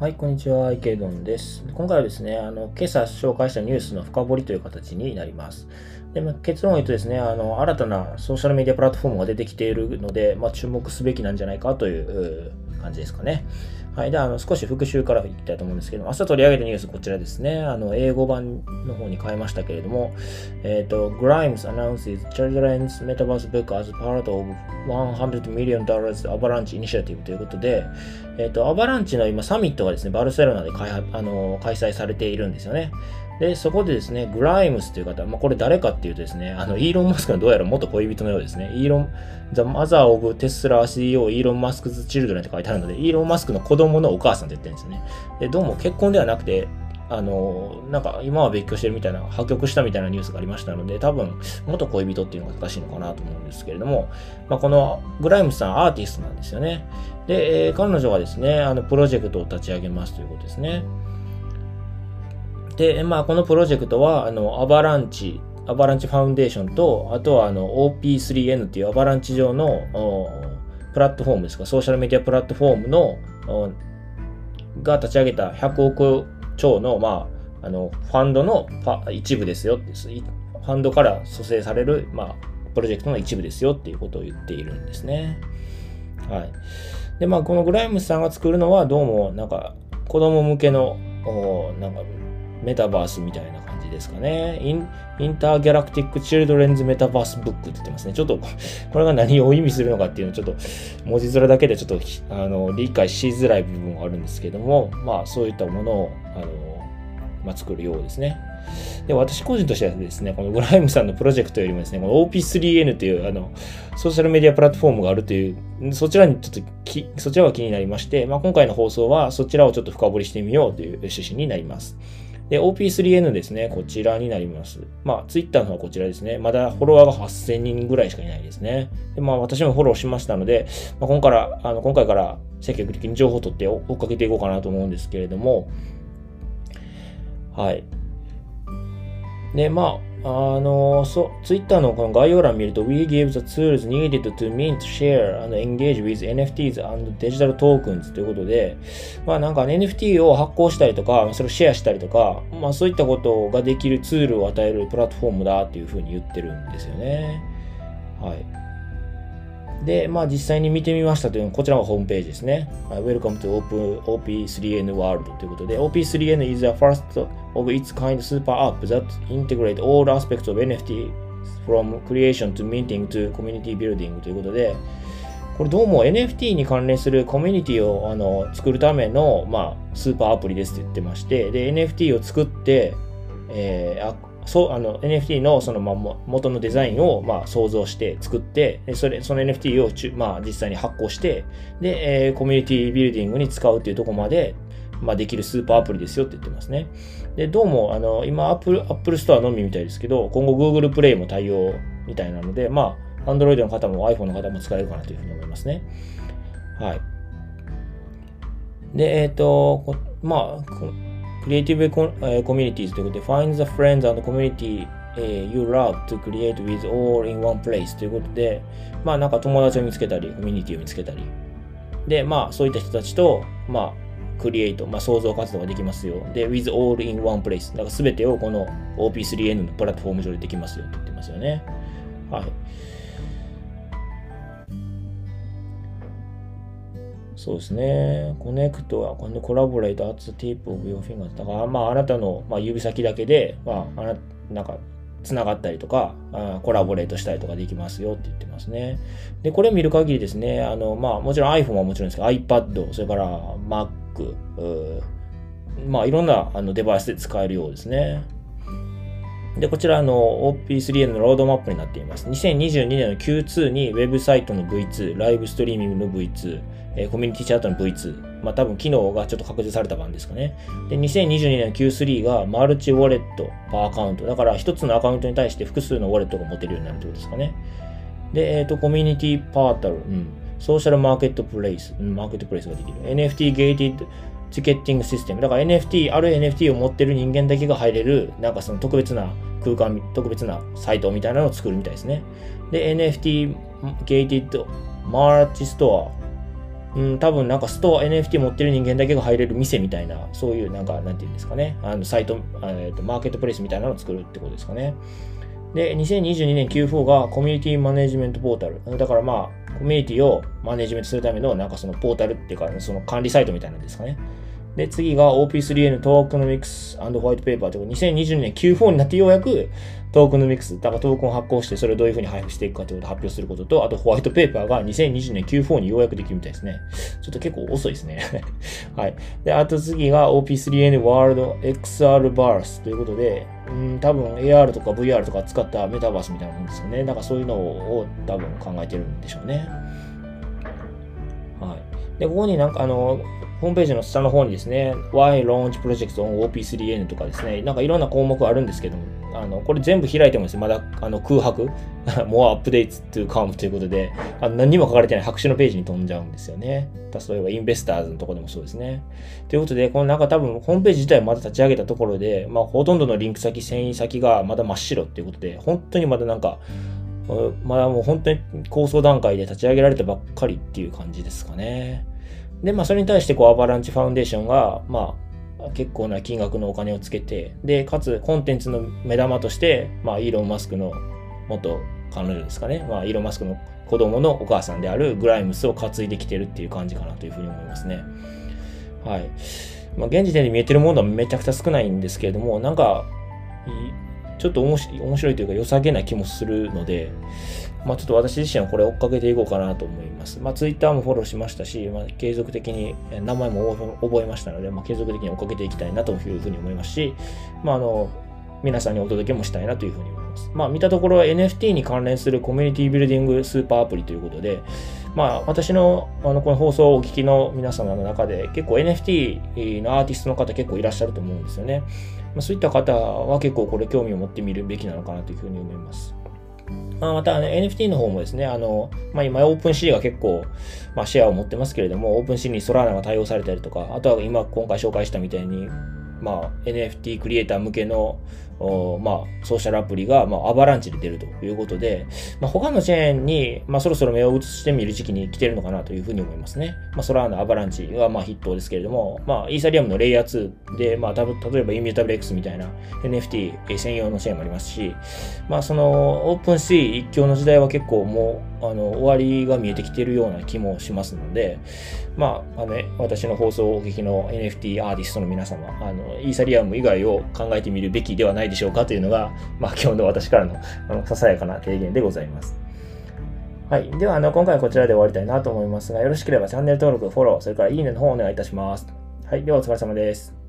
はい、こんにちは。池どんです。今回はですね、あの、今朝紹介したニュースの深掘りという形になります。で、まあ、結論を言うとですね、あの、新たなソーシャルメディアプラットフォームが出てきているので、まあ、注目すべきなんじゃないかという感じですかね。はい。で、あの、少し復習からいきたいと思うんですけど、朝取り上げたニュースこちらですね。あの、英語版の方に変えましたけれども、えっ、ー、と、Grimes announces Children's Metaverse Book as part of $100 million Avalanche Initiative ということで、えっ、ー、と、アバランチの今サミットがですね、バルセロナで開あの開催されているんですよね。で、そこでですね、グライムスという方、まあ、これ誰かっていうとですね、あの、イーロン・マスクのどうやら元恋人のようですね。イーロン、The Mother of Tesla CEO イーロン・マスクズ・チルドレンって書いてあるので、イーロン・マスクの子供のお母さんって言ってるんですね。で、どうも結婚ではなくて、あの、なんか今は別居してるみたいな、破局したみたいなニュースがありましたので、多分、元恋人っていうのが正しいのかなと思うんですけれども、まあ、このグライムスさんアーティストなんですよね。で、えー、彼女がですね、あの、プロジェクトを立ち上げますということですね。で、まあ、このプロジェクトは、あの、アバランチ、アバランチファウンデーションと、あとは、あの、OP3N っていうアバランチ上の、プラットフォームですか、ソーシャルメディアプラットフォームの、が立ち上げた100億超の、まあ、あの、ファンドの一部ですよファンドから蘇生される、まあ、プロジェクトの一部ですよっていうことを言っているんですね。はい。で、まあ、このグライムスさんが作るのは、どうも、なんか、子供向けの、なんか、メタバースみたいな感じですかね。インインターギャラクティック・チルドレンズ・メタバース・ブックって言ってますね。ちょっと、これが何を意味するのかっていうのをちょっと、文字面だけでちょっと、あの、理解しづらい部分があるんですけども、まあ、そういったものを、あの、まあ、作るようですね。で、私個人としてはですね、このグライムさんのプロジェクトよりもですね、この OP3N という、あの、ソーシャルメディアプラットフォームがあるという、そちらにちょっとき、そちらが気になりまして、まあ、今回の放送はそちらをちょっと深掘りしてみようという趣旨になります。で、OP3N ですね、こちらになります。まあ、Twitter の方はこちらですね。まだフォロワーが8000人ぐらいしかいないですね。で、まあ、私もフォローしましたので、まあ、今から、あの、今回から積極的に情報を取って追っかけていこうかなと思うんですけれども、はい。で、まあ、あの、そう、ツイッターのこの概要欄見ると、We give the tools needed to mint, share, and engage with NFTs and digital tokens ということで、まあなんか NFT を発行したりとか、それをシェアしたりとか、まあそういったことができるツールを与えるプラットフォームだっていうふうに言ってるんですよね。はい。で、まあ実際に見てみましたというのは、こちらがホームページですね。Welcome to OP3N World ということで、OP3N is the first of its kind super app that integrate all aspects of NFT from creation to minting to community building ということで、これどうも NFT に関連するコミュニティをあの作るための、まあ、スーパーアプリですって言ってまして、で、NFT を作って、えー、そうあの NFT のその、ま、元のデザインを、まあ、想像して作って、それその NFT をち、まあ、実際に発行して、で、えー、コミュニティビルディングに使うっていうところまで、まあ、できるスーパーアプリですよって言ってますね。で、どうも、あの、今、Apple, Apple Store のみみたいですけど、今後 Google Play も対応みたいなので、まあ、Android の方も iPhone の方も使えるかなというふうに思いますね。はい。で、えっ、ー、と、まあ、Creative Communities ということで、Find the friends and community you love to create with all in one place ということで、まあなんか友達を見つけたり、コミュニティを見つけたり、で、まあそういった人たちと、まあ、クリエイト、まあ、創造活動ができますよ。で、with all in one place。だから全てをこの OP3N のプラットフォーム上でできますよって言ってますよね。はい。そうですね。 connect は、この collaborate、at the tip of your finger だから、まあ、あなたの、まあ、指先だけで、まあ、あな、なんか、つながったりとかあ、コラボレートしたりとかできますよって言ってますね。で、これ見る限りですね、あの、まあ、もちろん iPhone はもちろんですけど、iPad、それから Mac、まあ、いろんなあのデバイスで使えるようですね。で、こちらの OP3N のロードマップになっています。2022年の Q2 にウェブサイトの V2、ライブストリーミングの V2、えー、コミュニティチャートの V2、まあ多分機能がちょっと拡充された版ですかね。で、2022年の Q3 がマルチウォレットパーアカウント。だから一つのアカウントに対して複数のウォレットが持てるようになるということですかね。で、えっ、ー、と、コミュニティパータル、うん、ソーシャルマーケットプレイス、うん、マーケットプレイスができる。NFT ゲーティッドチケッティングシステム。だから NFT、ある NFT を持ってる人間だけが入れる、なんかその特別な空間、特別なサイトみたいなのを作るみたいですね。で、NFT ゲーティッドマーチストアうん、多分なんかストア、NFT 持ってる人間だけが入れる店みたいな、そういうなんか、なんていうんですかね、あのサイト、えーと、マーケットプレイスみたいなのを作るってことですかね。で、2022年 Q4 がコミュニティマネジメントポータル。だからまあ、コミュニティをマネジメントするための、なんかそのポータルっていうか、その管理サイトみたいなんですかね。で、次が OP3N トークノミクスホワイトペーパーという2022年 Q4 になってようやくトークノミクス、だからトークンを発行してそれをどういうふうに配布していくかということを発表することと、あとホワイトペーパーが2020年 Q4 にようやくできるみたいですね。ちょっと結構遅いですね。はい。で、あと次が OP3N ワールド XR バースということで、うん、多分 AR とか VR とか使ったメタバースみたいなもんですよね。なんかそういうのを多分考えてるんでしょうね。で、ここになんかあの、ホームページの下の方にですね、Why Launch Projects on OP3N とかですね、なんかいろんな項目あるんですけども、あの、これ全部開いてもですね、まだあの空白 More Updates to come ということで、あの何にも書かれてない白紙のページに飛んじゃうんですよね。例えば、インベスターズのとこでもそうですね。ということで、このなんか多分、ホームページ自体まだ立ち上げたところで、まあ、ほとんどのリンク先、遷移先がまだ真っ白っていうことで、本当にまだなんか、まだもう本当に構想段階で立ち上げられたばっかりっていう感じですかね。で、まあ、それに対して、こう、アバランチファウンデーションが、まあ、結構な金額のお金をつけて、で、かつ、コンテンツの目玉として、まあ、イーロン・マスクの元彼女ですかね、まあ、イーロン・マスクの子供のお母さんであるグライムスを担いできてるっていう感じかなというふうに思いますね。はい。まあ、現時点で見えてるものはめちゃくちゃ少ないんですけれども、なんか、ちょっと面白いというか良さげな気もするので、まあ、ちょっと私自身はこれ追っかけていこうかなと思います。まあ、Twitter もフォローしましたし、まあ、継続的に名前も覚えましたので、まあ、継続的に追っかけていきたいなというふうに思いますし、まあ、あの、皆さんにお届けもしたいなというふうに思います。まあ、見たところは NFT に関連するコミュニティビルディングスーパーアプリということで、まあ、私のあのこの放送をお聞きの皆様の中で結構 NFT のアーティストの方結構いらっしゃると思うんですよね。まあ、そういった方は結構これ興味を持ってみるべきなのかなというふうに思います。まあ、また、ね、NFT の方もですね、あの、まあ、今、 OpenSea が結構、まあ、シェアを持ってますけれども、 OpenSea にソラーナが対応されたりとか、あとは今、今回紹介したみたいに、まあ、NFT クリエイター向けのまあ、ソーシャルアプリが、まあ、アバランチで出るということで、まあ、他のチェーンに、まあ、そろそろ目を移してみる時期に来てるのかなというふうに思いますね。まあ、ソラーナ、アバランチは、まあ、筆頭ですけれども、まあ、イーサリアムのレイヤー2で、まあ、例えばイミュータブル X みたいな NFT 専用のチェーンもありますし、まあ、その、オープンシー一強の時代は結構もう、あの、終わりが見えてきているような気もしますので、まあ、あの、ね、私の放送をお聞きの NFT アーティストの皆様、あの、イーサリアム以外を考えてみるべきではないでしょうかというのが、まあ、今日の私からのあのささやかな提言でございます。はい。では、あの、今回はこちらで終わりたいなと思いますが、よろしければチャンネル登録、フォロー、それからいいねの方をお願いいたします。はい。では、お疲れ様です。